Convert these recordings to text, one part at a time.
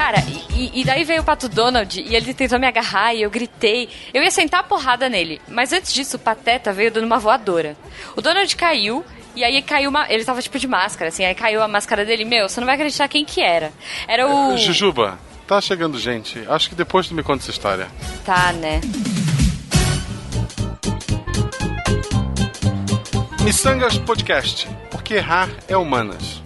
Cara, e, e, daí veio o Pato Donald e ele tentou me agarrar e eu gritei. Eu ia sentar a porrada nele. Mas antes disso, o Pateta veio dando uma voadora. O Donald caiu e aí caiu uma. Ele tava tipo de máscara, assim, aí caiu a máscara dele. Meu, você não vai acreditar quem que era. Era o. Jujuba, tá chegando gente. Acho que depois tu me conta essa história. Tá, né? Missangas Podcast. Porque errar é humanas.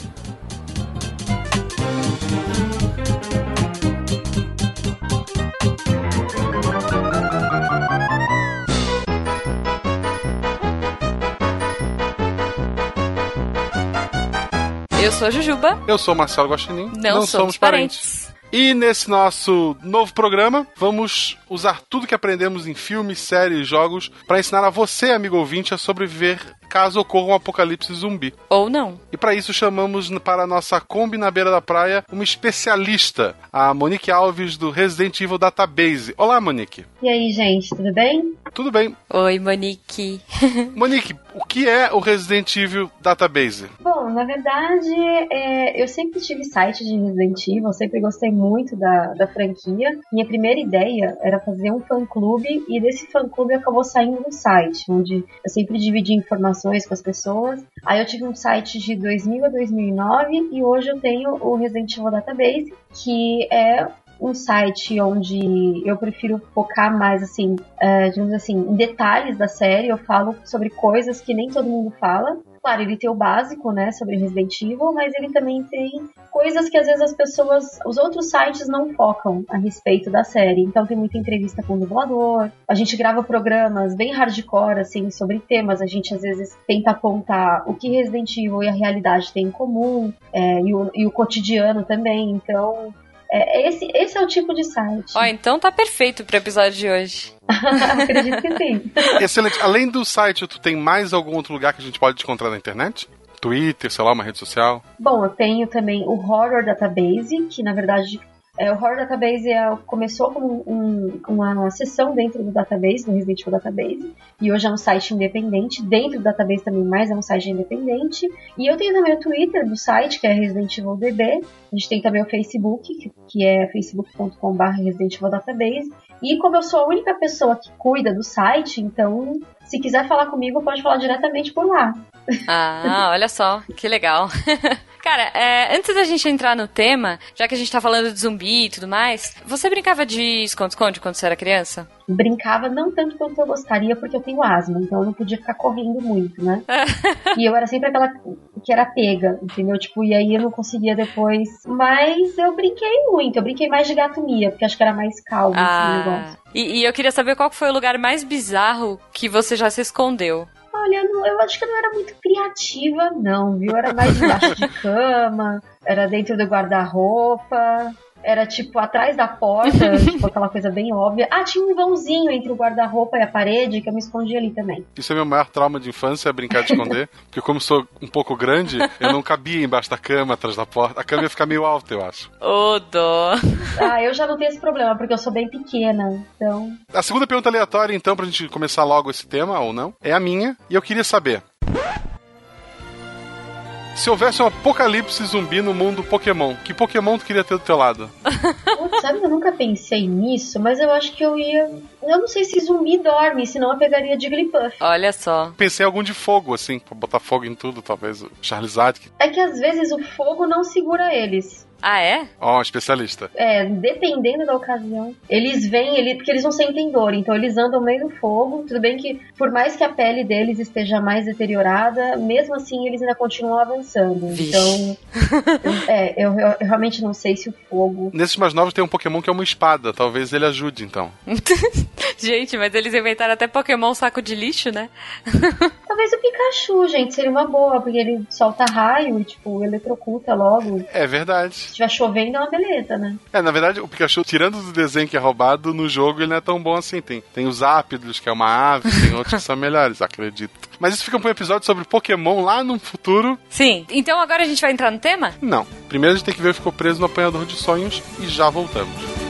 Eu sou a Jujuba. Eu sou Marcelo Guaxinim. Não, Não somos, somos parentes. parentes. E nesse nosso novo programa, vamos usar tudo que aprendemos em filmes, séries, jogos para ensinar a você, amigo ouvinte, a sobreviver caso ocorra um apocalipse zumbi. Ou não. E para isso chamamos para a nossa Kombi na beira da praia uma especialista, a Monique Alves do Resident Evil Database. Olá, Monique. E aí, gente, tudo bem? Tudo bem. Oi, Monique. Monique, o que é o Resident Evil Database? Bom, na verdade, é, eu sempre tive site de Resident Evil, sempre gostei muito da, da franquia. Minha primeira ideia era fazer um fã-clube e desse fã-clube acabou saindo um site, onde eu sempre dividi informações com as pessoas. Aí eu tive um site de 2000 a 2009 e hoje eu tenho o Resident Evil Database, que é um site onde eu prefiro focar mais assim, é, digamos assim, em detalhes da série. Eu falo sobre coisas que nem todo mundo fala. Claro, ele tem o básico, né, sobre Resident Evil, mas ele também tem coisas que às vezes as pessoas, os outros sites não focam a respeito da série. Então tem muita entrevista com o dublador. A gente grava programas bem hardcore, assim, sobre temas. A gente às vezes tenta apontar o que Resident Evil e a realidade têm em comum, é, e, o, e o cotidiano também. Então é, esse, esse é o tipo de site. Ó, então tá perfeito pro episódio de hoje. Acredito que sim. Excelente. Além do site, tu tem mais algum outro lugar que a gente pode te encontrar na internet? Twitter, sei lá, uma rede social? Bom, eu tenho também o Horror Database, que na verdade é, o Horror Database é, começou como um, uma, seção dentro do database, do Resident Evil Database, e hoje é um site independente, dentro do database também, mas é um site independente. E eu tenho também o Twitter do site, que é Resident Evil DB, a gente tem também o Facebook, que, que é facebook.com.br Resident Evil Database, e como eu sou a única pessoa que cuida do site, então se quiser falar comigo, pode falar diretamente por lá. Ah, olha só, que legal. Cara, é, antes da gente entrar no tema, já que a gente tá falando de zumbi e tudo mais, você brincava de esconde-esconde quando você era criança? Brincava não tanto quanto eu gostaria, porque eu tenho asma, então eu não podia ficar correndo muito, né? e eu era sempre aquela que era pega, entendeu? Tipo, e aí eu não conseguia depois. Mas eu brinquei muito, eu brinquei mais de gato mia, porque acho que era mais calmo ah, esse negócio. E, e eu queria saber qual foi o lugar mais bizarro que você já se escondeu. Olha, eu acho que eu não era muito criativa, não, viu? Era mais debaixo de cama, era dentro do guarda-roupa era tipo atrás da porta, tipo aquela coisa bem óbvia. Ah, tinha um vãozinho entre o guarda-roupa e a parede que eu me escondi ali também. Isso é meu maior trauma de infância, é brincar de esconder. porque como sou um pouco grande, eu não cabia embaixo da cama, atrás da porta. A cama ia ficar meio alta, eu acho. Ô, oh, dó. Ah, eu já não tenho esse problema, porque eu sou bem pequena, então... A segunda pergunta aleatória, então, pra gente começar logo esse tema, ou não, é a minha. E eu queria saber... Se houvesse um apocalipse zumbi no mundo Pokémon, que Pokémon tu queria ter do teu lado? Putz, sabe, eu nunca pensei nisso, mas eu acho que eu ia. Eu não sei se zumbi dorme, senão eu pegaria Jigglypuff. Olha só. Pensei em algum de fogo, assim, pra botar fogo em tudo, talvez. O Charizard. É que às vezes o fogo não segura eles. Ah, é? Ó, oh, especialista. É, dependendo da ocasião. Eles vêm, ele, porque eles não sentem dor, então eles andam meio no fogo. Tudo bem que, por mais que a pele deles esteja mais deteriorada, mesmo assim eles ainda continuam avançando. Vixe. Então, é, eu, eu, eu, realmente não sei se o fogo. Nesses mais novos tem um Pokémon que é uma espada. Talvez ele ajude, então. gente, mas eles inventaram até Pokémon saco de lixo, né? Talvez o Pikachu, gente, seria uma boa, porque ele solta raio e, tipo, eletrocuta logo. É verdade estiver chovendo é uma beleza, né? É, na verdade, o Pikachu, tirando do desenho que é roubado, no jogo ele não é tão bom assim. Tem, tem os Ápidos, que é uma ave, tem outros que são melhores, acredito. Mas isso fica para um episódio sobre Pokémon lá no futuro. Sim. Então agora a gente vai entrar no tema? Não. Primeiro a gente tem que ver se ficou preso no apanhador de sonhos e já voltamos.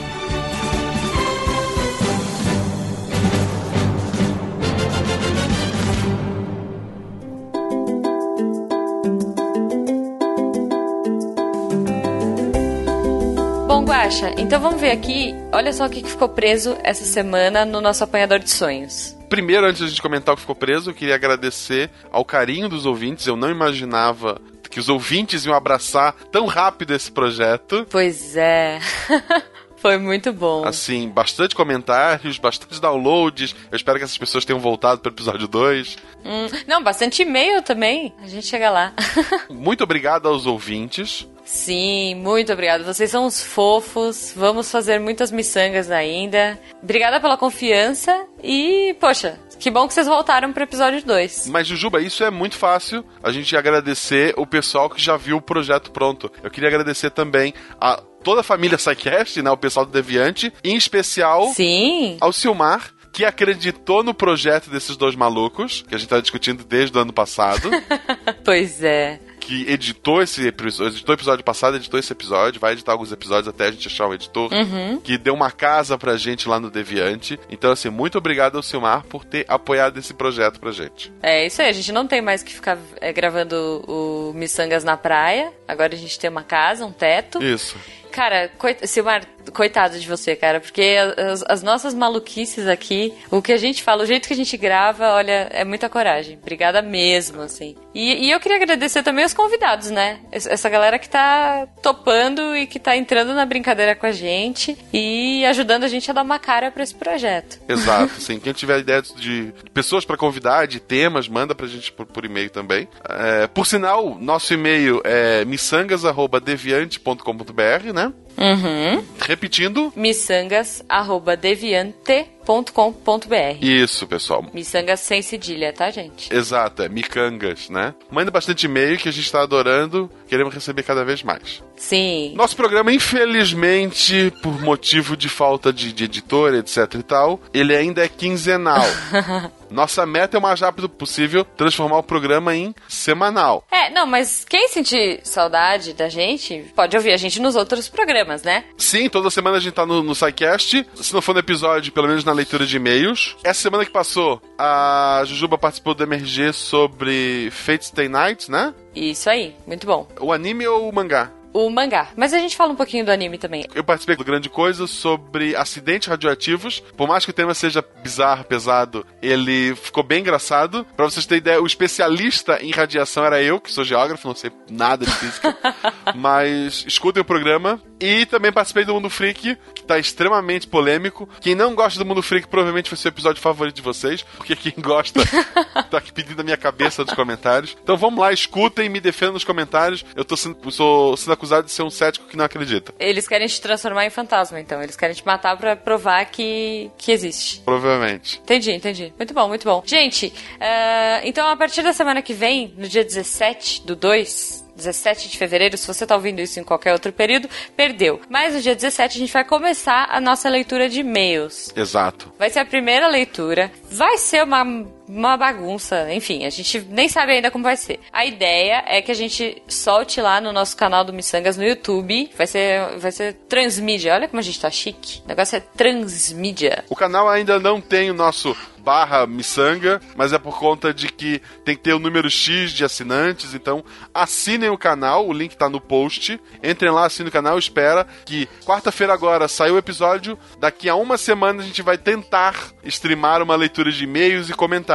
Guaxa, então vamos ver aqui. Olha só o que ficou preso essa semana no nosso apanhador de sonhos. Primeiro, antes de comentar o que ficou preso, eu queria agradecer ao carinho dos ouvintes. Eu não imaginava que os ouvintes iam abraçar tão rápido esse projeto. Pois é. Foi muito bom. Assim, bastante comentários, bastante downloads. Eu espero que essas pessoas tenham voltado para o episódio 2. Hum, não, bastante e-mail também. A gente chega lá. muito obrigado aos ouvintes. Sim, muito obrigado. Vocês são os fofos. Vamos fazer muitas miçangas ainda. Obrigada pela confiança e, poxa, que bom que vocês voltaram pro episódio 2. Mas, Jujuba, isso é muito fácil. A gente agradecer o pessoal que já viu o projeto pronto. Eu queria agradecer também a toda a família SciCast, né? O pessoal do Deviante, em especial Sim. ao Silmar, que acreditou no projeto desses dois malucos, que a gente tá discutindo desde o ano passado. pois é que editou esse episódio, editou o episódio passado, editou esse episódio, vai editar alguns episódios até a gente achar o editor, uhum. que deu uma casa pra gente lá no Deviante. Então, assim, muito obrigado ao Silmar por ter apoiado esse projeto pra gente. É isso aí, a gente não tem mais que ficar é, gravando o Missangas na praia. Agora a gente tem uma casa, um teto. Isso. Cara, coit... Silmar, coitado de você, cara, porque as, as, nossas maluquices aqui, o que a gente fala, o jeito que a gente grava, olha, é muita coragem. Obrigada mesmo, assim. E, e eu queria agradecer também os convidados, né? Essa galera que tá topando e que tá entrando na brincadeira com a gente e ajudando a gente a dar uma cara para esse projeto. Exato, sim. Quem tiver ideias de pessoas para convidar, de temas, manda pra gente por, por e-mail também. É, por sinal, nosso e-mail é missangas.deviante.com.br, né? Uhum. Repetindo. missangas.deviante.com.br Isso, pessoal. Missangas sem cedilha, tá, gente? Exato, é micangas, né? Manda bastante e-mail que a gente tá adorando. Queremos receber cada vez mais. Sim. Nosso programa, infelizmente, por motivo de falta de, de editor, etc e tal, ele ainda é quinzenal. Nossa meta é o mais rápido possível transformar o programa em semanal. É, não, mas quem sentir saudade da gente, pode ouvir a gente nos outros programas, né? Sim, toda semana a gente tá no, no SciCast. Se não for no episódio, pelo menos na leitura de e-mails. Essa semana que passou, a Jujuba participou do MRG sobre Fate Stay Night, né? Isso aí, muito bom. O anime ou o mangá? O mangá. Mas a gente fala um pouquinho do anime também. Eu participei do Grande Coisa sobre acidentes radioativos. Por mais que o tema seja bizarro, pesado, ele ficou bem engraçado. Pra vocês terem ideia, o especialista em radiação era eu, que sou geógrafo, não sei nada de física. mas escutem o programa. E também participei do Mundo Freak, que tá extremamente polêmico. Quem não gosta do Mundo Freak provavelmente vai ser o episódio favorito de vocês, porque quem gosta tá aqui pedindo a minha cabeça nos comentários. Então vamos lá, escutem, me defendam nos comentários. Eu tô sendo, sou sendo acusado de ser um cético que não acredita. Eles querem te transformar em fantasma, então. Eles querem te matar para provar que, que existe. Provavelmente. Entendi, entendi. Muito bom, muito bom. Gente, uh, então a partir da semana que vem, no dia 17 do 2, 17 de fevereiro, se você está ouvindo isso em qualquer outro período, perdeu. Mas no dia 17 a gente vai começar a nossa leitura de e-mails. Exato. Vai ser a primeira leitura. Vai ser uma, uma bagunça, enfim, a gente nem sabe ainda como vai ser. A ideia é que a gente solte lá no nosso canal do Missangas no YouTube. Vai ser, vai ser transmídia. Olha como a gente tá chique. O negócio é transmídia. O canal ainda não tem o nosso barra miçanga, mas é por conta de que tem que ter o número X de assinantes, então assinem o canal, o link tá no post, entrem lá, assinem o canal, espera que quarta-feira agora saiu o episódio, daqui a uma semana a gente vai tentar streamar uma leitura de e-mails e comentários.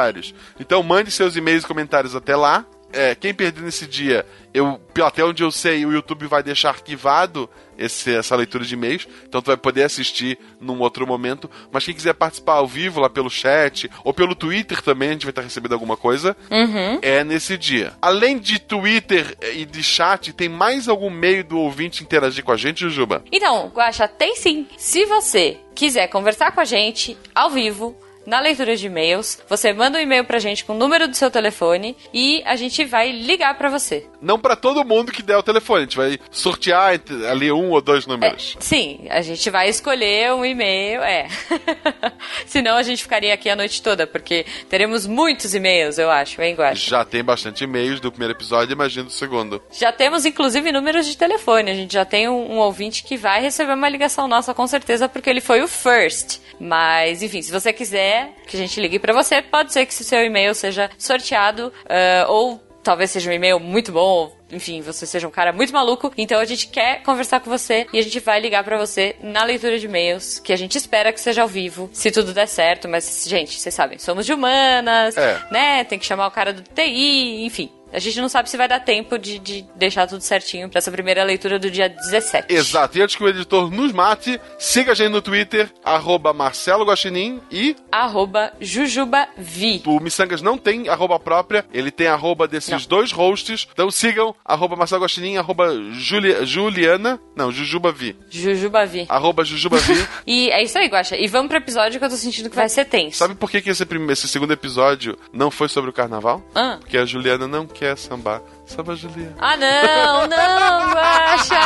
Então mande seus e-mails e comentários até lá, é, quem perder nesse dia, eu, até onde eu sei, o YouTube vai deixar arquivado esse, essa leitura de e-mails, então tu vai poder assistir num outro momento. Mas quem quiser participar ao vivo lá pelo chat ou pelo Twitter também, a gente vai estar recebendo alguma coisa, uhum. é nesse dia. Além de Twitter e de chat, tem mais algum meio do ouvinte interagir com a gente, Jujuba? Então, Guaxa, tem sim. Se você quiser conversar com a gente ao vivo, na leitura de e-mails. Você manda um e-mail pra gente com o número do seu telefone e a gente vai ligar para você. Não para todo mundo que der o telefone, a gente vai sortear ali um ou dois números. É, sim, a gente vai escolher um e-mail, é. Senão a gente ficaria aqui a noite toda, porque teremos muitos e-mails, eu acho, hein, Guacha? Já tem bastante e-mails do primeiro episódio, imagina do segundo. Já temos, inclusive, números de telefone. A gente já tem um, um ouvinte que vai receber uma ligação nossa, com certeza, porque ele foi o first. Mas, enfim, se você quiser que a gente ligue para você, pode ser que o seu e-mail seja sorteado uh, ou talvez seja um e-mail muito bom, enfim, você seja um cara muito maluco. Então a gente quer conversar com você e a gente vai ligar para você na leitura de e-mails, que a gente espera que seja ao vivo, se tudo der certo. Mas, gente, vocês sabem, somos de humanas, É. né? Tem que chamar o cara do TI, enfim. A gente não sabe se vai dar tempo de, de deixar tudo certinho pra essa primeira leitura do dia 17. Exato. E antes que o editor nos mate, siga a gente no Twitter, arroba Marcelo Guaxinim e Arroba Jujubavi. o Missangas não tem arroba própria, ele tem arroba desses Não. dois hosts. Então sigam arroba Marcelo Guaxinim, arroba Juli- Juliana, não, Jujubavi. Jujubavi. Arroba Jujubavi. E é isso aí, Guaxa. E vamos pro episódio que eu tô sentindo que vai ser tenso. Sabe por que, que esse, prime- esse segundo episódio não foi sobre o carnaval? Ah. Porque a Juliana não quer sambar. Samba Juliana. Ah, não, não, Guaxa!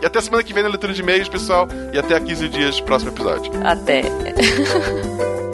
e até semana que vem na leitura de e-mails, pessoal. E até a 15 dias, próximo episódio. Até.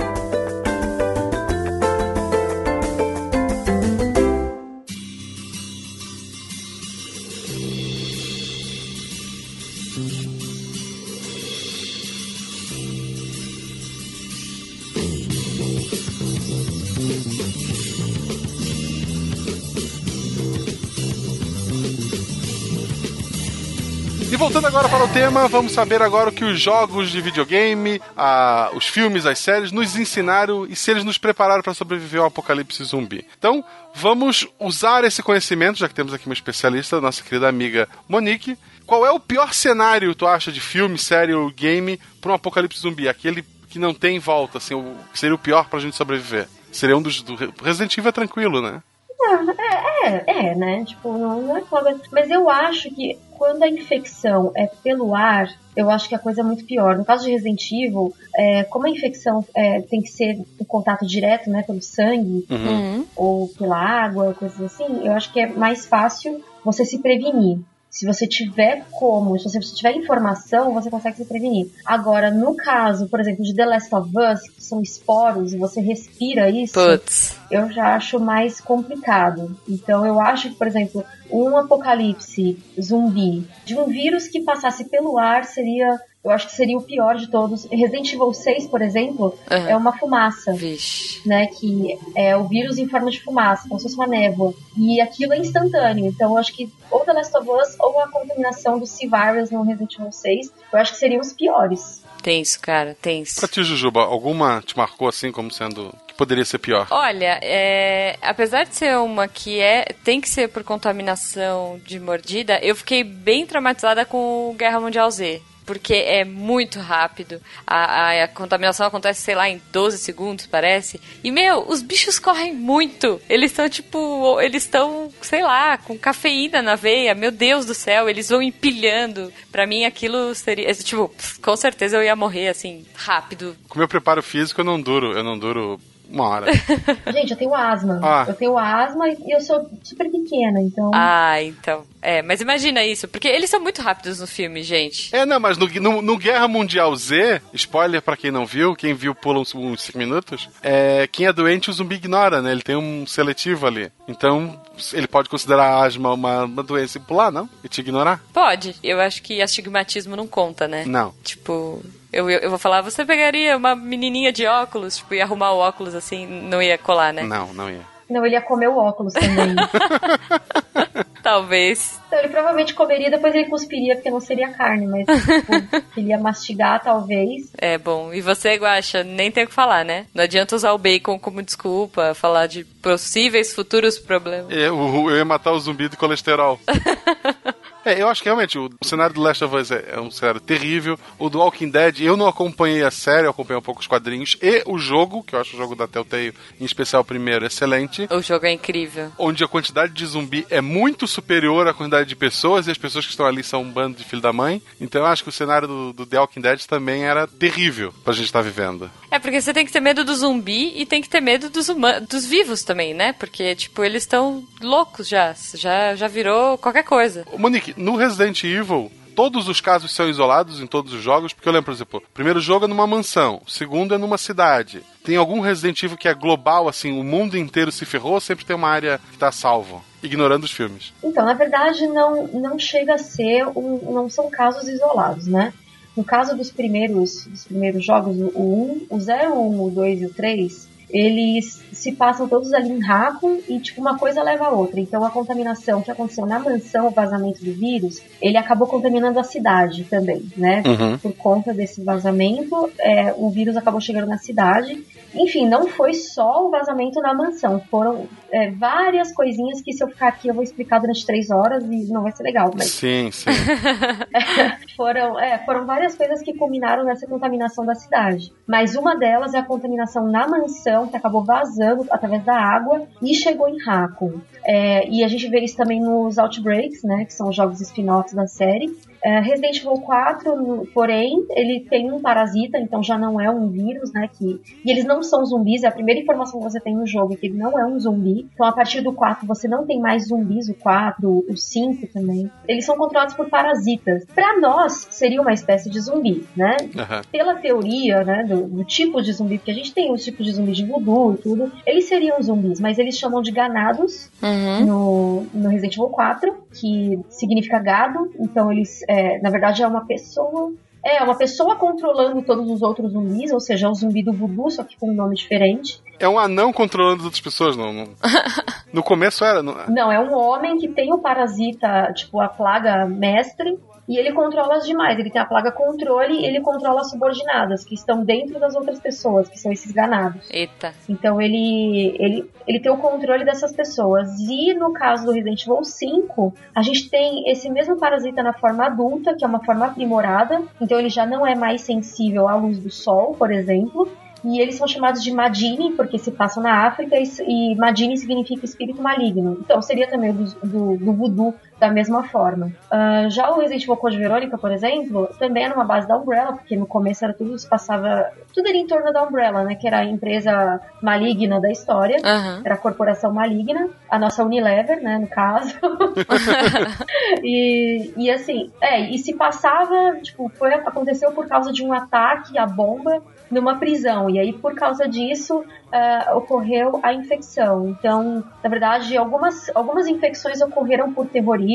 para tema, vamos saber agora o que os jogos de videogame, a- os filmes, as séries nos ensinaram e se eles nos prepararam para sobreviver ao apocalipse zumbi. Então, vamos usar esse conhecimento, já que temos aqui uma especialista, nossa querida amiga Monique. Qual é o pior cenário, tu acha, de filme, série ou game para um apocalipse zumbi? Aquele que não tem volta, assim, o que seria o pior pra gente sobreviver? Seria um dos. Do Resident Evil é tranquilo, né? É, é, né? Tipo, não, não é foda. Mas eu acho que quando a infecção é pelo ar, eu acho que a coisa é muito pior. No caso de Resident Evil, é, como a infecção é, tem que ser em contato direto, né, pelo sangue Uhum. ou pela água, coisas assim, eu acho que é mais fácil você se prevenir. Se você tiver como, se você tiver informação, você consegue se prevenir. Agora, no caso, por exemplo, de The Last of Us, que são esporos e você respira isso, Putz. eu já acho mais complicado. Então eu acho que, por exemplo, um apocalipse zumbi de um vírus que passasse pelo ar seria, eu acho que seria o pior de todos. Resident Evil 6, por exemplo, Aham. é uma fumaça. Vixe. Né, que é o vírus em forma de fumaça, como se fosse uma névoa. E aquilo é instantâneo. Então, eu acho que ou The Last of Us ou a contaminação do C-Virus no Resident Evil 6, eu acho que seriam os piores. Tenso, cara, tenso. Pra ti, Jujuba, alguma te marcou assim como sendo que poderia ser pior? Olha, é, apesar de ser uma que é tem que ser por contaminação de mordida, eu fiquei bem traumatizada com o Guerra Mundial Z. Porque é muito rápido. A, a- a contaminação acontece, sei lá, em 12 segundos, parece. E, meu, os bichos correm muito. Eles estão, tipo, eles estão, sei lá, com cafeína na veia. Meu Deus do céu, eles vão empilhando. Pra mim, aquilo seria. Tipo, com certeza eu ia morrer, assim, rápido. Com meu preparo físico, eu não duro, eu não duro uma hora. Gente, eu tenho asma. Ah. Eu tenho asma e eu sou super pequena, então. Ah, então. É, mas imagina isso, porque eles são muito rápidos no filme, gente. é, não, mas no, no- no Guerra Mundial Z, spoiler pra quem não viu, quem viu pula uns, uns 5 minutos, é, quem é doente o zumbi ignora, né? Ele tem um seletivo ali. Então, ele pode considerar a asma uma, uma doença e pular, não? E te ignorar? Pode. Eu acho que astigmatismo não conta, né? Não. Tipo, eu, eu, eu vou falar, você pegaria uma menininha de óculos, tipo, ia arrumar o óculos assim, não ia colar, né? Não, não ia. Não, ele ia comer o óculos também. Talvez. então, ele provavelmente comeria, depois ele cuspiria, porque não seria carne, mas tipo, ele ia mastigar, talvez. É bom. E você, Guaxa, nem tem o que falar, né? Não adianta usar o bacon como desculpa, falar de possíveis futuros problemas. Eu, eu ia matar o zumbi do colesterol. É, eu acho que realmente o, cenário do Last of Us é, é um cenário terrível. O do Walking Dead, eu não acompanhei a série, eu acompanhei um pouco os quadrinhos. E o jogo, que eu acho o jogo da Telltale, em especial o primeiro, excelente. O jogo é incrível. Onde a quantidade de zumbi é muito superior à quantidade de pessoas, e as pessoas que estão ali são um bando de filho da mãe. Então eu acho que o cenário do, do The Walking Dead também era terrível pra gente estar vivendo. É, porque você tem que ter medo do zumbi e tem que ter medo dos dos vivos também, né? Porque, tipo, eles estão loucos já. Já, já virou qualquer coisa. Ô, Monique, no Resident Evil, todos os casos são isolados em todos os jogos, porque eu lembro, por exemplo, o primeiro jogo é numa mansão, o segundo é numa cidade. Tem algum Resident Evil que é global, assim, o mundo inteiro se ferrou, sempre tem uma área que tá salvo, ignorando os filmes. Então, na verdade, não, não chega a ser, um, não são casos isolados, né? No caso dos primeiros, dos primeiros jogos, o 1, o 0, o 1, o 2 e o 3, eles se passam todos ali em Raccoon e, tipo, uma coisa leva a outra. Então, a contaminação que aconteceu na mansão, o vazamento do vírus, ele acabou contaminando a cidade também, né? Uhum. Por conta desse vazamento, é, o vírus acabou chegando na cidade. Enfim, não foi só o vazamento na mansão, foram é, várias coisinhas que se eu ficar aqui eu vou explicar durante três horas e não vai ser legal. Mas Sim, sim. foram, é, foram várias coisas que culminaram nessa contaminação da cidade. Mas uma delas é a contaminação na mansão, que acabou vazando através da água e chegou em Raccoon. É, e a gente vê isso também nos Outbreaks, né, que são os jogos spin-offs da série. É, Resident Evil 4, no- porém, ele tem um parasita, então já não é um vírus, né? Que, e eles não são zumbis, é a primeira informação que você tem no jogo, é que ele não é um zumbi. Então, a partir do 4, você não tem mais zumbis, o 4, o 5 também. Eles são controlados por parasitas. Pra nós, seria uma espécie de zumbi, né? Aham. Pela teoria, né, do, do tipo de zumbi, porque a gente tem os tipos de zumbi de voodoo e tudo, eles seriam zumbis, mas eles chamam de ganados Uhum. no, no Resident Evil 4, que significa gado. Então eles, é, na verdade, é uma pessoa. É, uma pessoa controlando todos os outros zumbis, ou seja, é o zumbi do voodoo, só que com um nome diferente. É um anão controlando as outras pessoas, não. não. No começo era. não- Não, é um homem que tem o parasita, tipo, a plaga mestre, e ele controla as demais. Ele tem a plaga controle e ele controla as subordinadas, que estão dentro das outras pessoas, que são esses ganados. Eita. Então ele, ele, ele tem o controle dessas pessoas. E no caso do Resident Evil 5, a gente tem esse mesmo parasita na forma adulta, que é uma forma aprimorada. Então ele já não é mais sensível à luz do sol, por exemplo. E eles são chamados de Madini, porque se passam na África, e, e Madini significa espírito maligno. Então seria também do, do, do voodoo da mesma forma. Ah, já o Resident Evil Code Verônica, por exemplo, também é numa base da Umbrella, porque no começo era tudo, se passava tudo era em torno da Umbrella, né? Que era a empresa maligna da história. Aham. Era a corporação maligna, a nossa Unilever, né, no caso. e, e assim, é, e se passava, tipo, foi, aconteceu por causa de um ataque à bomba numa prisão. E aí, por causa disso, ah, ocorreu a infecção. Então, na verdade, algumas, algumas infecções ocorreram por terrorismo,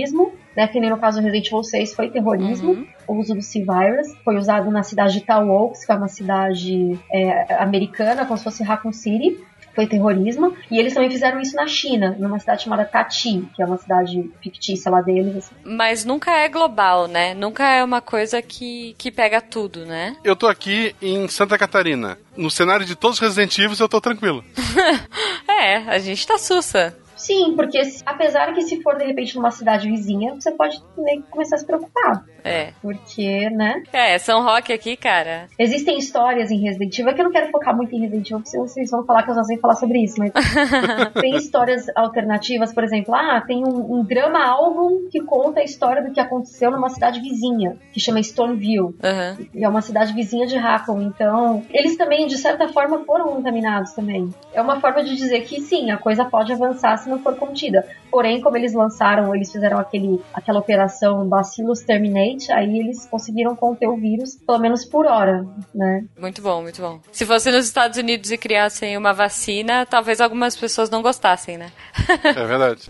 né? Que nem no caso do Resident Evil 6 foi terrorismo. Uhum. O uso do C-Virus foi usado na cidade de Tal Oaks, que é uma cidade é, americana, como se fosse Raccoon City foi terrorismo. E eles também fizeram isso na China, numa cidade chamada Tati, que é uma cidade fictícia lá deles. assim. Mas nunca é global, né? Nunca é uma coisa que, que pega tudo, né? Eu tô aqui em Santa Catarina. No cenário de todos os Resident Evil, eu tô tranquilo. É, a gente tá sussa. Sim, porque apesar que se for de repente numa cidade vizinha, você pode meio que começar a se preocupar. É. Porque, né? É, São Roque aqui, cara. Existem histórias em Resident Evil, é que eu não quero focar muito em Resident Evil, porque vocês vão falar que eu já sei falar sobre isso, mas tem histórias alternativas, por exemplo, ah, tem um, um drama álbum que conta a história do que aconteceu numa cidade vizinha, que chama Stoneville. Aham. E é uma cidade vizinha de Raccoon, então eles também, de certa forma, foram contaminados também. É uma forma de dizer que sim, a coisa pode avançar se não for contida. Porém, como eles lançaram, eles fizeram aquele, aquela operação Bacillus Terminate, aí eles conseguiram conter o vírus, pelo menos por hora, né? Muito bom, muito bom. Se fosse nos Estados Unidos e criassem uma vacina, talvez algumas pessoas não gostassem, né? É verdade.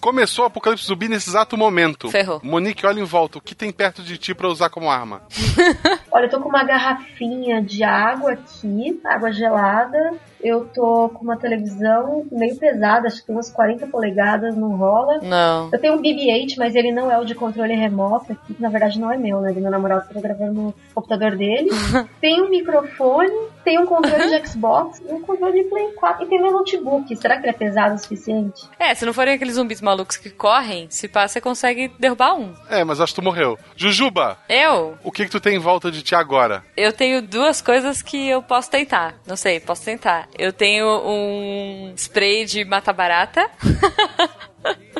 Começou o apocalipse zumbi nesse exato momento. Ferrou. Monique, olha em volta. O que tem perto de ti pra usar como arma? Olha, eu tô com uma garrafinha de água aqui, água gelada. Eu tô com uma televisão meio pesada, acho que tem umas 40 polegadas, não rola. Não. Eu tenho um BB-8, mas ele não é o de controle remoto aqui, que na verdade não é meu, né? Do meu namorado tô gravando no computador dele. tem um microfone, tem um controle de Xbox, um controle de Play 4 e tem meu notebook. Será que ele é pesado o suficiente? É, se não forem aqueles zumbis malucos que correm, se pá, você consegue derrubar um. É, mas acho que tu morreu. Jujuba, Eu? o que que tu tem em volta de ti agora? Eu tenho duas coisas que eu posso tentar. Não sei, posso tentar. Eu tenho um spray de mata-barata.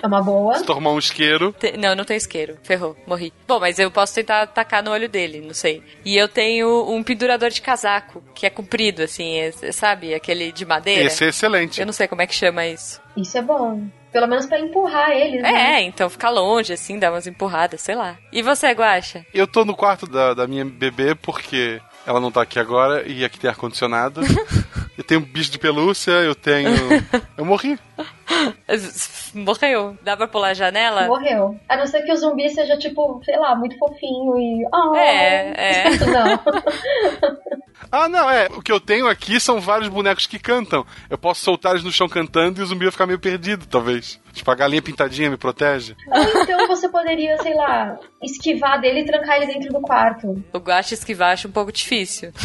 É uma boa. Se tomar um isqueiro. Te- Não, não tem isqueiro. Ferrou, morri. Bom, mas eu posso tentar atacar no olho dele, não sei. E eu tenho um pendurador de casaco, que é comprido, assim, é- sabe? Aquele de madeira. Esse é excelente. Eu não sei como é que chama isso. Isso é bom. Pelo menos pra empurrar eles, né? É, então ficar longe, assim, dar umas empurradas, sei lá. E você, Guaxa? Eu tô no quarto da, da minha bebê porque ela não tá aqui agora e aqui tem ar-condicionado. eu tenho um bicho de pelúcia, eu tenho. Eu morri. Morreu. Dá pra pular a janela? Morreu. A não ser que o zumbi seja, tipo, sei lá, muito fofinho e. Oh, é, é. Não. Ah, não, é. O que eu tenho aqui são vários bonecos que cantam. Eu posso soltar eles no chão cantando e o zumbi vai ficar meio perdido, talvez. Tipo, a galinha pintadinha me protege. Ou então você poderia, sei lá, esquivar dele e trancar ele dentro do quarto. O Guache esquivar acho um pouco difícil.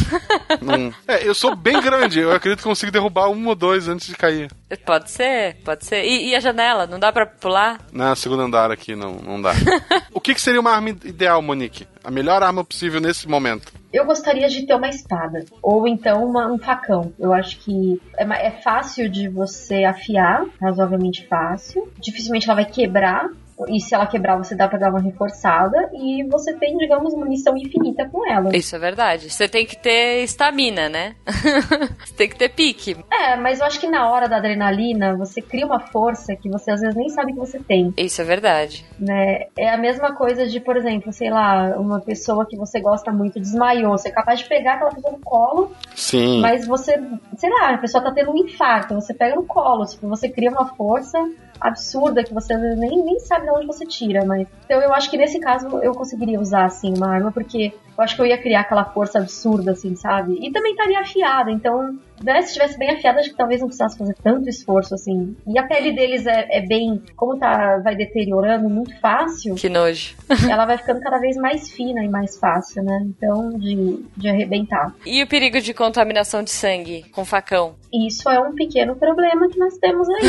Hum. É, eu sou bem grande. Eu acredito que consigo derrubar um ou dois antes de cair. Pode ser, pode ser. E, e a janela? Não dá pra pular? Na segundo andar aqui, não, não dá. o que, que seria uma arma ideal, Monique? A melhor arma possível nesse momento? Eu gostaria de ter uma espada. Ou então uma, um facão. Eu acho que é, é fácil de você afiar, razoavelmente fácil. Dificilmente ela vai quebrar. E se ela quebrar, você dá pra dar uma reforçada. E você tem, digamos, munição infinita com ela. Isso é verdade. Você tem que ter estamina, né? você tem que ter pique. É, mas eu acho que na hora da adrenalina, você cria uma força que você às vezes nem sabe que você tem. Isso é verdade. Né? É a mesma coisa de, por exemplo, sei lá, uma pessoa que você gosta muito desmaiou. Você é capaz de pegar aquela pessoa no colo. Sim. Mas você, sei lá, a pessoa tá tendo um infarto. Você pega no colo. Tipo, você cria uma força absurda que você nem, nem sabe de onde você tira, mas. Então eu acho que nesse caso eu conseguiria usar, assim, uma arma, porque eu acho que eu ia criar aquela força absurda, assim, sabe? E também estaria afiada, então, né, se estivesse bem afiada, acho que talvez não precisasse fazer tanto esforço, assim. E a pele deles é, é bem, como tá, vai deteriorando muito fácil. Que nojo. ela vai ficando cada vez mais fina e mais fácil, né? Então, de, de arrebentar. E o perigo de contaminação de sangue com facão? Isso é um pequeno problema que nós temos aí.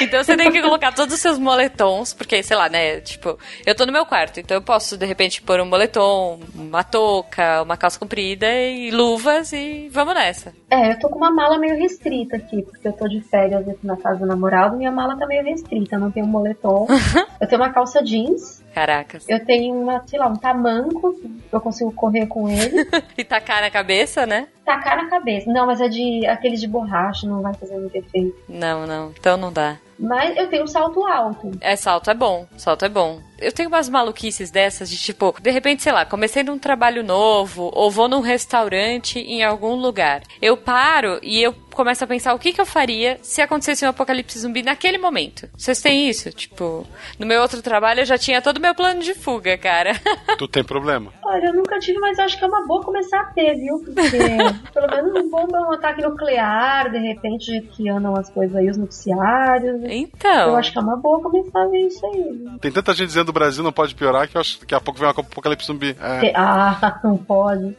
então você tem que colocar todos os seus moletons, porque, sei lá, né? Tipo, eu tô no meu quarto, então eu posso, de repente, pôr um moletom, uma touca, uma calça comprida e luvas e vamos nessa. É, eu tô com uma mala meio restrita aqui, porque eu tô de férias aqui na casa do namorado, minha mala tá meio restrita, eu não tenho um moletom. eu tenho uma calça jeans. Caracas. Eu tenho uma, sei lá, um tamanco, eu consigo correr com ele. e tacar na cabeça, né? Tacar na cabeça. Não, mas é de aquele de borracha, não vai fazer muito efeito. Não, não. Então não dá. Mas eu tenho salto alto. É, salto é bom. Salto é bom. Eu tenho umas maluquices dessas de tipo, de repente, sei lá, comecei num trabalho novo ou vou num restaurante em algum lugar. Eu paro e eu começo a pensar o que, que eu faria se acontecesse um apocalipse zumbi naquele momento. Vocês têm isso? Tipo, no meu outro trabalho eu já tinha todo o meu plano de fuga, cara. tu tem problema? Olha, eu nunca tive, mas acho que é uma boa começar a ter, viu? Porque pelo menos um bomba um ataque nuclear, de repente, de que andam as coisas aí, os noticiários. Então. Eu acho que é uma boa começar a ver isso aí. Tem tanta gente dizendo do Brasil não pode piorar que eu acho que daqui a pouco vem uma apocalipse zumbi. É. Ah, não pode.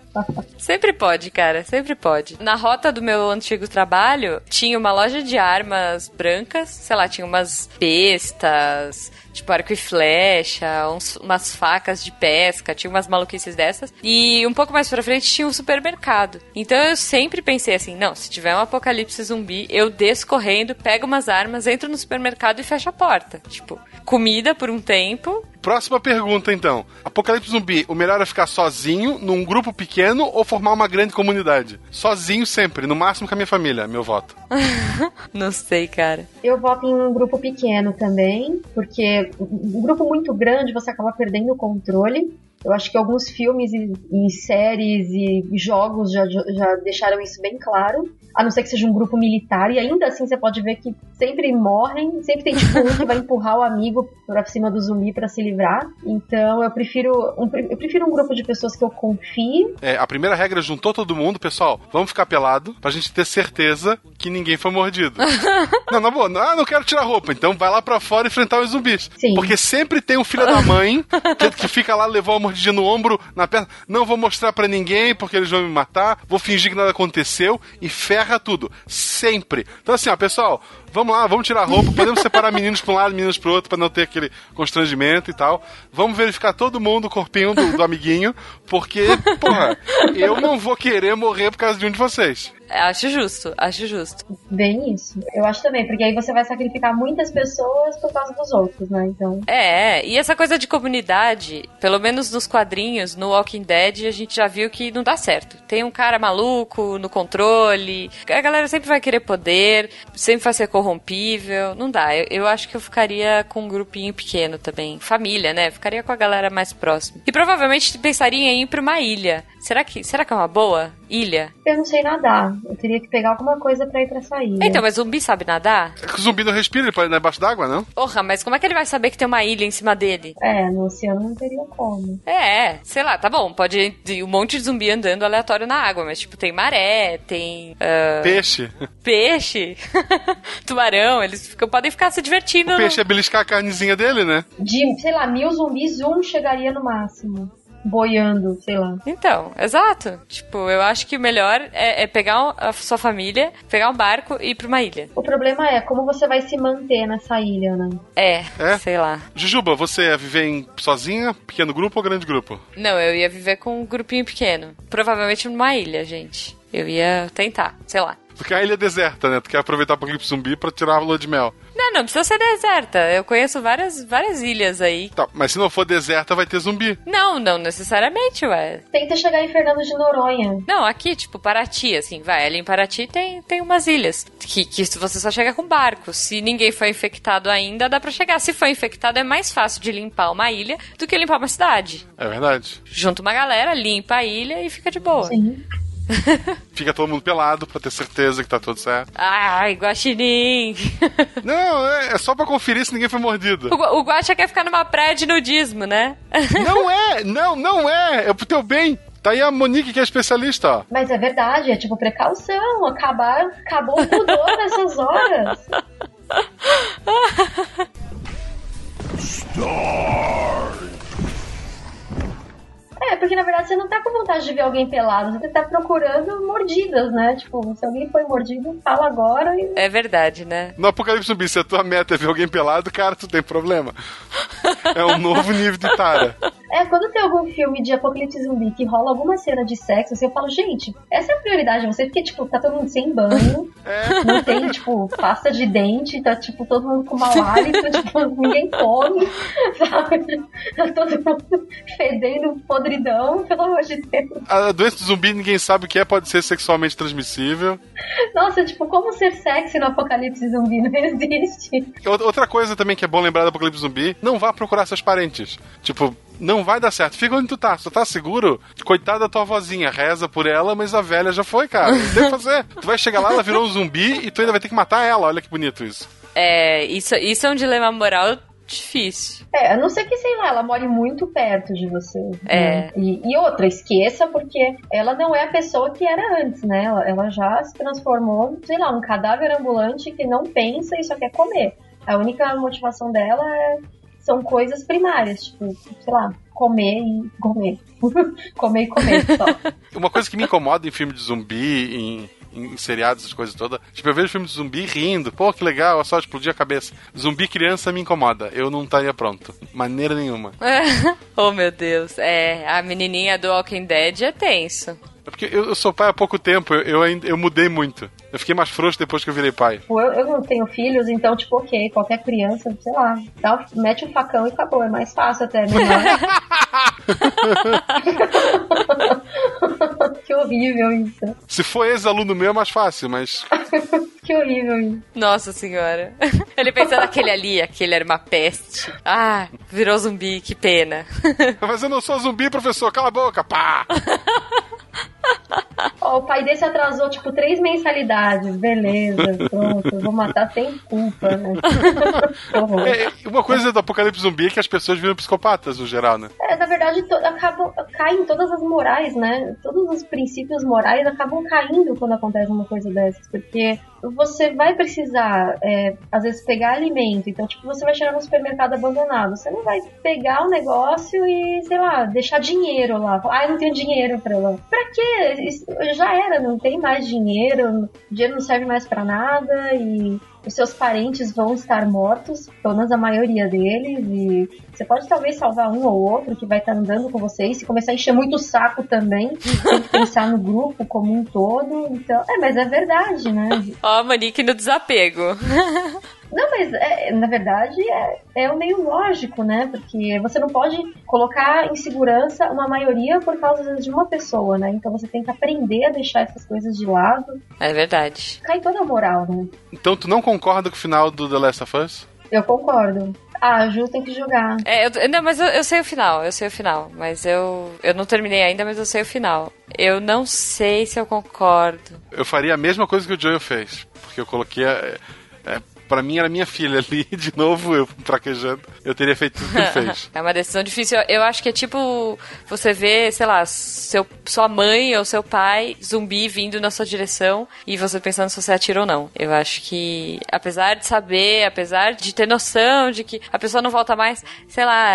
Sempre pode, cara, sempre pode. Na rota do meu antigo trabalho, tinha uma loja de armas brancas, sei lá, tinha umas bestas, tipo arco e flecha, uns, umas facas de pesca, tinha umas maluquices dessas. E um pouco mais pra frente tinha um supermercado. Então eu sempre pensei assim: não, se tiver um apocalipse zumbi, eu desço correndo, pego umas armas, entro no supermercado e fecho a porta. Tipo, comida por um tempo. Próxima pergunta, então. Apocalipse zumbi, o melhor é ficar sozinho, num grupo pequeno ou formar uma grande comunidade? Sozinho sempre, no máximo com a minha família, meu voto. Não sei, cara. Eu voto em um grupo pequeno também, porque um grupo muito grande você acaba perdendo o controle. Eu acho que alguns filmes e, e séries e jogos já, já deixaram isso bem claro. A não ser que seja um grupo militar, e ainda assim você pode ver que sempre morrem, sempre tem tipo um que vai empurrar o amigo pra cima do zumbi para se livrar. Então eu prefiro um, eu prefiro um grupo de pessoas que eu confie. É, a primeira regra juntou todo mundo, pessoal, vamos ficar pelado pra gente ter certeza que ninguém foi mordido. não, na boa, ah, não quero tirar roupa, então vai lá pra fora enfrentar os zumbis. Sim. Porque sempre tem um filho da mãe que, que fica lá, levou a mordidinha no ombro, na perna, não vou mostrar para ninguém porque eles vão me matar, vou fingir que nada aconteceu e ferra tudo. Sempre. Então assim, ó, pessoal, vamos lá, vamos tirar a roupa, podemos separar meninos para um lado, meninos para outro, para não ter aquele constrangimento e tal. Vamos verificar todo mundo o corpinho do, do amiguinho, porque, porra, eu não vou querer morrer por causa de um de vocês. Acho justo, acho justo. Bem isso. Eu acho também, porque aí você vai sacrificar muitas pessoas por causa dos outros, né? Então. É, e essa coisa de comunidade, pelo menos nos quadrinhos, no Walking Dead, a gente já viu que não dá certo. Tem um cara maluco no controle, a galera sempre vai querer poder, sempre vai ser corrompível. Não dá. Eu, eu acho que eu ficaria com um grupinho pequeno também. Família, né? Ficaria com a galera mais próxima. E provavelmente pensaria em ir pra uma ilha. Será que, será que é uma boa ilha? Eu não sei nadar. Eu teria que pegar alguma coisa pra ir pra ilha. Então, mas zumbi sabe nadar? É que o zumbi não respira, ele pode ir debaixo d'água, não? Porra, mas como é que ele vai saber que tem uma ilha em cima dele? É, no oceano não teria como. É, sei lá, tá bom, pode ir um monte de zumbi andando aleatório na água, mas tipo, tem maré, tem. ah, Peixe. peixe, tubarão, eles ficam- podem ficar se divertindo. O peixe é beliscar a carnezinha dele, né? De, sei lá, mil zumbis, um chegaria no máximo. Boiando, sei lá. Então, exato. Tipo, eu acho que o melhor é, é pegar a sua família, pegar um barco e ir pra uma ilha. O problema é como você vai se manter nessa ilha, né? É, É? sei lá. Jujuba, você ia viver em sozinha, pequeno grupo ou grande grupo? Não, eu ia viver com um grupinho pequeno. Provavelmente numa ilha, gente. Eu ia tentar, sei lá. Porque a ilha é deserta, né? Tu quer aproveitar o apocalipse zumbi pra tirar a lua de mel. Não, não precisa ser deserta. Eu conheço várias, várias ilhas aí. Tá, mas se não for deserta, vai ter zumbi. Não, não necessariamente, ué. Tenta chegar em Fernando de Noronha. Não, aqui, tipo, Paraty, assim, vai. Ali em Paraty tem, tem umas ilhas. Que, que você só chega com barco. Se ninguém foi infectado ainda, dá pra chegar. Se foi infectado, é mais fácil de limpar uma ilha do que limpar uma cidade. É verdade. Junta uma galera, limpa a ilha e fica de boa. Sim. Fica todo mundo pelado pra ter certeza que tá tudo certo. Ai, guaxinim. Não, é, é só pra conferir se ninguém foi mordido. o, o Guaxa quer ficar numa praia de nudismo, né? Não é! Não, não é! É pro teu bem! Tá aí a Monique que é especialista, ó. Mas é verdade, é tipo precaução. Acabar, acabou o pudor nessas horas. É, porque na verdade você não tá com vontade de ver alguém pelado, você tá procurando mordidas, né? Tipo, se alguém foi mordido, fala agora e. É verdade, né? No Apocalipse Zumbi, se a tua meta é ver alguém pelado, cara, tu tem problema. É um novo nível de tara. É, quando tem algum filme de apocalipse zumbi que rola alguma cena de sexo, assim, eu falo, gente, essa é a prioridade de você, porque, tipo, tá todo mundo sem banho, É. não tem, tipo, pasta de dente, tá, tipo, todo mundo com mau hálito, tipo, ninguém come, sabe? Tá todo mundo fedendo podridão, pelo amor de Deus. A doença do zumbi ninguém sabe o que é, pode ser sexualmente transmissível. Nossa, tipo, como ser sexy no apocalipse zumbi não existe. Outra coisa também que é bom lembrar do Apocalipse Zumbi, não vá procurar seus parentes. Tipo, não vai dar certo. Fica onde tu tá. Tu tá seguro, coitada da tua vozinha, reza por ela, mas a velha já foi, cara. Não tem o que fazer. Tu vai chegar lá, ela virou um zumbi e tu ainda vai ter que matar ela. Olha que bonito isso. É, isso, isso é um dilema moral difícil. É, a não ser que, sei lá, ela more muito perto de você. É. né? E, e outra, esqueça, porque ela não é a pessoa que era antes, né? Ela, ela já se transformou, sei lá, um cadáver ambulante que não pensa e só quer comer. A única motivação dela é, são coisas primárias, tipo, sei lá, comer e comer. comer e comer só. Uma coisa que me incomoda em filme de zumbi, em, em seriados, essas coisas todas. Tipo, eu vejo filme de zumbi rindo. Pô, que legal, só explodir a cabeça. Zumbi criança me incomoda. Eu não estaria pronto. Maneira nenhuma. oh, meu Deus. É, a menininha do Walking Dead é tenso. É porque eu, eu sou pai há pouco tempo, eu, eu, ainda- eu mudei muito. Eu fiquei mais frouxo depois que eu virei pai. Eu, eu não tenho filhos, então, tipo, ok, qualquer criança, sei lá, dá, mete um facão e acabou. É mais fácil até, melhor. que horrível isso. Se for ex-aluno meu é mais fácil, mas Que horrível isso. Nossa senhora. Ele pensando aquele ali, aquele era uma peste. Ah, virou zumbi, que pena. Mas eu não sou zumbi, professor, cala a boca, pá! Ó, o pai desse atrasou, tipo, três mensalidades. Beleza, pronto, vou matar sem culpa, né? Horror. É, uma coisa do apocalipse zumbi é que as pessoas viram psicopatas no geral, né? É, na verdade, to- acabam, caem todas as morais, né? Todos os princípios morais acabam caindo quando acontece uma coisa dessas, porque você vai precisar, é, às vezes, pegar alimento. Então, tipo, você vai chegar no supermercado abandonado. Você não vai pegar o negócio e, sei lá, deixar dinheiro lá. Ah, eu não tenho dinheiro pra lá. Pra quê? Isso já era, não tem mais dinheiro, dinheiro não serve mais pra nada e os seus parentes vão estar mortos, pelo menos a maioria deles, e você pode talvez salvar um ou outro que vai estar andando com vocês, se começar a encher muito o saco também, tem que pensar no grupo como um todo, então, é, mas é verdade, né? Ó, a Monique no desapego. Não, mas é, na verdade é, é um meio lógico, né? Porque você não pode colocar em segurança uma maioria por causa de uma pessoa, né? Então você tem que aprender a deixar essas coisas de lado. É verdade. Cai toda a moral, né? Então tu não concorda com o final do The Last of Us? Eu concordo. Ah, a Ju tem que jogar. É, eu, não, mas eu, eu, sei o final, eu sei o final. Mas eu, eu não terminei ainda, mas eu sei o final. Eu não sei se eu concordo. Eu faria a mesma coisa que o Joel fez. Porque eu coloquei. É, é, para mim era minha filha ali, de novo eu traquejando, eu teria feito tudo que ele fez. é uma decisão difícil. Eu acho que é tipo você vê, sei lá, seu, sua mãe ou seu pai zumbi vindo na sua direção e você pensando se você atira ou não. Eu acho que, apesar de saber, apesar de ter noção de que a pessoa não volta mais, sei lá,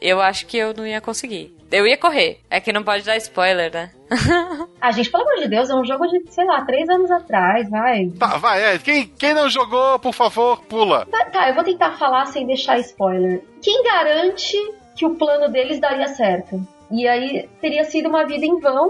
eu acho que eu não ia conseguir. Eu ia correr. É que não pode dar spoiler, né? ah, gente, pelo amor de Deus, é um jogo de, sei lá, três anos atrás, vai. Tá, vai, é. Quem, quem não jogou, por favor, pula. Tá, tá, eu vou tentar falar sem deixar spoiler. Quem garante que o plano deles daria certo? E aí teria sido uma vida em vão,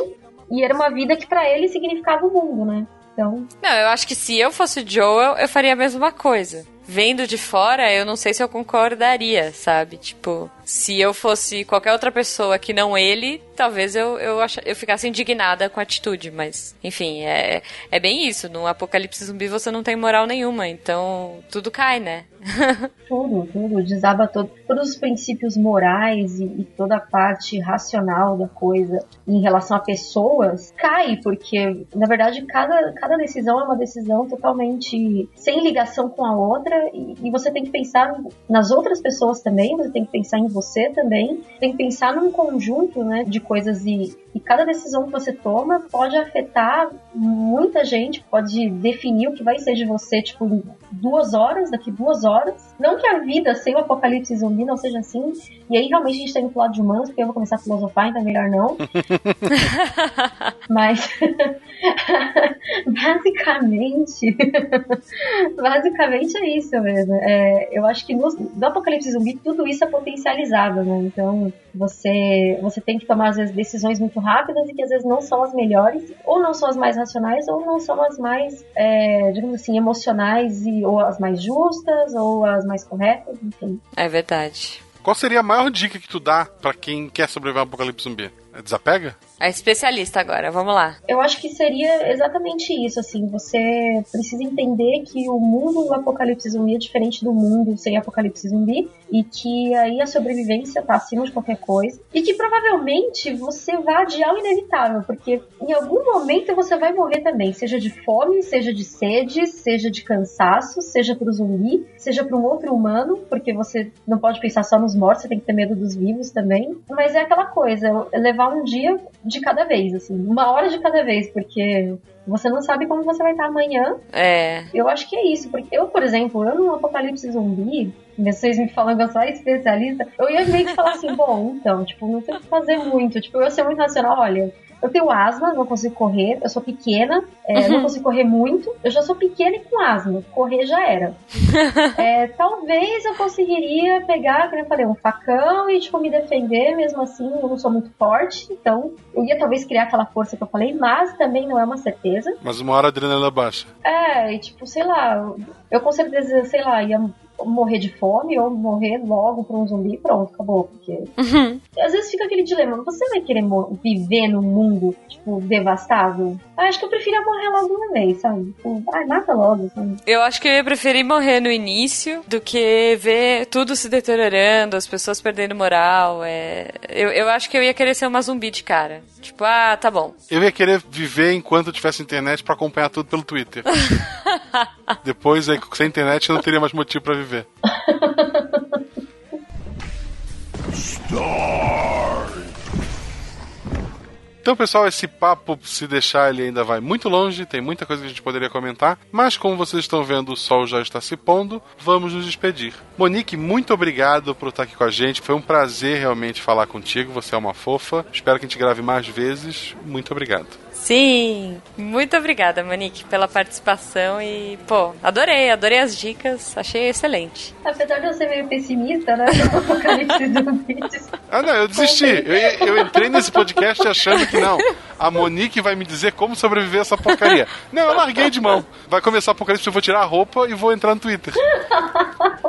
e era uma vida que para eles significava o mundo, né? Então. Não, eu acho que se eu fosse Joel, eu faria a mesma coisa. Vendo de fora, eu não sei se eu concordaria, sabe? Tipo, se eu fosse qualquer outra pessoa que não ele, talvez eu, eu, ach, eu ficasse indignada com a atitude, mas, enfim, é, é bem isso. No apocalipse zumbi você não tem moral nenhuma, então tudo cai, né? tudo, tudo. Desaba todo, todos os princípios morais e, e, toda a parte racional da coisa em relação a pessoas cai, porque, na verdade, cada, cada decisão é uma decisão totalmente sem ligação com a outra e, e você tem que pensar nas outras pessoas também, você tem que pensar em você também, tem que pensar num conjunto né, de coisas e, e cada decisão que você toma pode afetar muita gente, pode definir o que vai ser de você, tipo, duas horas, daqui duas horas. Não que a vida sem o apocalipse zumbi não seja assim, e aí realmente a gente tá indo pro lado de humanos, porque eu vou começar a filosofar, então é melhor não. Mas, basicamente, basicamente é isso mesmo. É, eu acho que no, no apocalipse zumbi tudo isso é potencializado, né? Então, você, você tem que tomar, às vezes, decisões muito rápidas e que às vezes não são as melhores, ou não são as mais racionais, ou não são as mais, é, digamos assim, emocionais, e, ou as mais justas, ou as mais corretas, enfim. É verdade. Qual seria a maior dica que tu dá para quem quer sobreviver ao apocalipse zumbi? É desapega? A especialista agora, vamos lá. Eu acho que seria exatamente isso, assim, você precisa entender que o mundo do apocalipse zumbi é diferente do mundo sem apocalipse zumbi e que aí a sobrevivência tá acima de qualquer coisa e que provavelmente você vai adiar o inevitável, porque em algum momento você vai morrer também, seja de fome, seja de sede, seja de cansaço, seja pro zumbi, seja para um outro humano, porque você não pode pensar só nos mortos, você tem que ter medo dos vivos também. Mas é aquela coisa, levar um dia de cada vez, assim, uma hora de cada vez, porque você não sabe como você vai estar amanhã. É. Eu acho que é isso, porque eu, por exemplo, eu no Apocalipse Zumbi, vocês me falando que eu sou especialista, eu ia meio que falar assim, bom, então, tipo, não tem o que fazer muito, tipo, eu ia ser muito nacional, olha, eu tenho asma, não consigo correr, eu sou pequena, é, uhum. não consigo correr muito, eu já sou pequena e com asma, correr já era. é, talvez eu conseguiria pegar, como eu falei, um facão e, tipo, me defender, mesmo assim, eu não sou muito forte, então eu ia talvez criar aquela força que eu falei, mas também não é uma certeza. Mas uma hora a adrenalina baixa. É, e tipo, sei lá, eu com certeza, sei lá, ia morrer de fome ou morrer logo por um zumbi pronto, acabou. Porque uhum. às vezes fica aquele dilema: você vai querer viver num mundo, tipo, devastado? Eu acho que eu preferia morrer logo uma vez, sabe? Tipo, ai, mata logo, sabe? Eu acho que eu ia preferir morrer no início do que ver tudo se deteriorando, as pessoas perdendo moral. É... Eu, eu acho que eu ia querer ser uma zumbi de cara. Tipo, ah, tá bom. Eu ia querer viver enquanto tivesse internet para acompanhar tudo pelo Twitter. Depois, aí, sem internet, eu não teria mais motivo para viver. Então, pessoal, esse papo, se deixar, ele ainda vai muito longe, tem muita coisa que a gente poderia comentar, mas como vocês estão vendo, o sol já está se pondo, vamos nos despedir. Monique, muito obrigado por estar aqui com a gente, foi um prazer realmente falar contigo, você é uma fofa, espero que a gente grave mais vezes, muito obrigado. Sim, muito obrigada, Monique, pela participação e, pô, adorei, adorei as dicas, achei excelente. Apesar de eu ser meio pessimista, né? Ah, não, eu desisti. Eu, eu entrei nesse podcast achando que não. A Monique vai me dizer como sobreviver a essa porcaria. Não, eu larguei de mão. Vai começar o apocalipse, eu vou tirar a roupa e vou entrar no Twitter.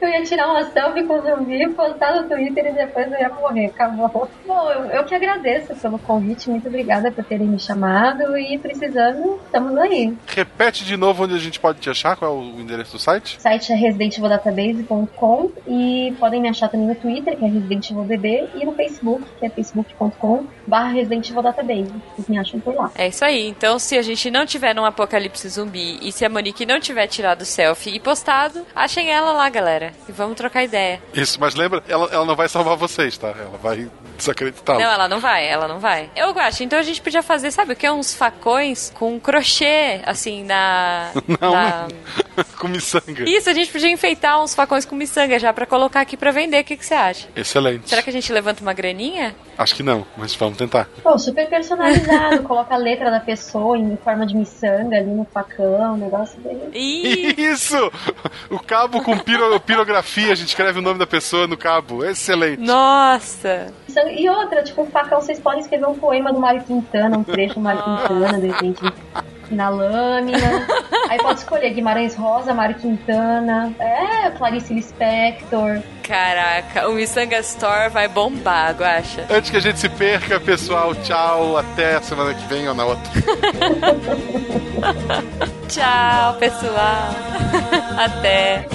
Eu ia tirar uma selfie com o zumbi, postar no Twitter e depois eu ia morrer. Acabou. Bom, eu, eu que agradeço pelo convite. Muito obrigada por terem me chamado. E precisando, estamos aí. Repete de novo onde a gente pode te achar, qual é o endereço do site? O site é residentevildatabase.com e podem me achar também no Twitter, que é Resident Evil BB, e no Facebook, que é facebook.com barra Resident Evil Database. Vocês me acham por lá. É isso aí. Então, se a gente não tiver num apocalipse zumbi e se a Monique não tiver tirado selfie e postado, achem ela lá, galera. E vamos trocar ideia. Isso, mas lembra, ela, ela não vai salvar vocês, tá? Ela vai desacreditá-los. Não, ela não vai, ela não vai. Eu acho, então a gente podia fazer, sabe o que? Uns facões com crochê, assim, na. Não, na... com miçanga. Isso, a gente podia enfeitar uns facões com miçanga já pra colocar aqui pra vender. O que, que você acha? Excelente. Será que a gente levanta uma graninha? Acho que não, mas vamos tentar. Pô, super personalizado. Coloca a letra da pessoa em forma de miçanga ali no facão, um negócio bem. Ih, Isso! O cabo com piro- pirografia, a gente escreve o nome da pessoa no cabo. Excelente. nossa! E outra, tipo, um facão, vocês podem escrever um poema do Mário Quintana, um trecho do Mário Quintana, de repente, na lâmina. Aí pode escolher Guimarães Rosa, Mário Quintana, é, Clarice Lispector. Caraca, o Missanga Store vai bombar, Guaxa. Antes que a gente se perca, pessoal, tchau. Até a semana que vem ou na outra. Tchau, pessoal. Até.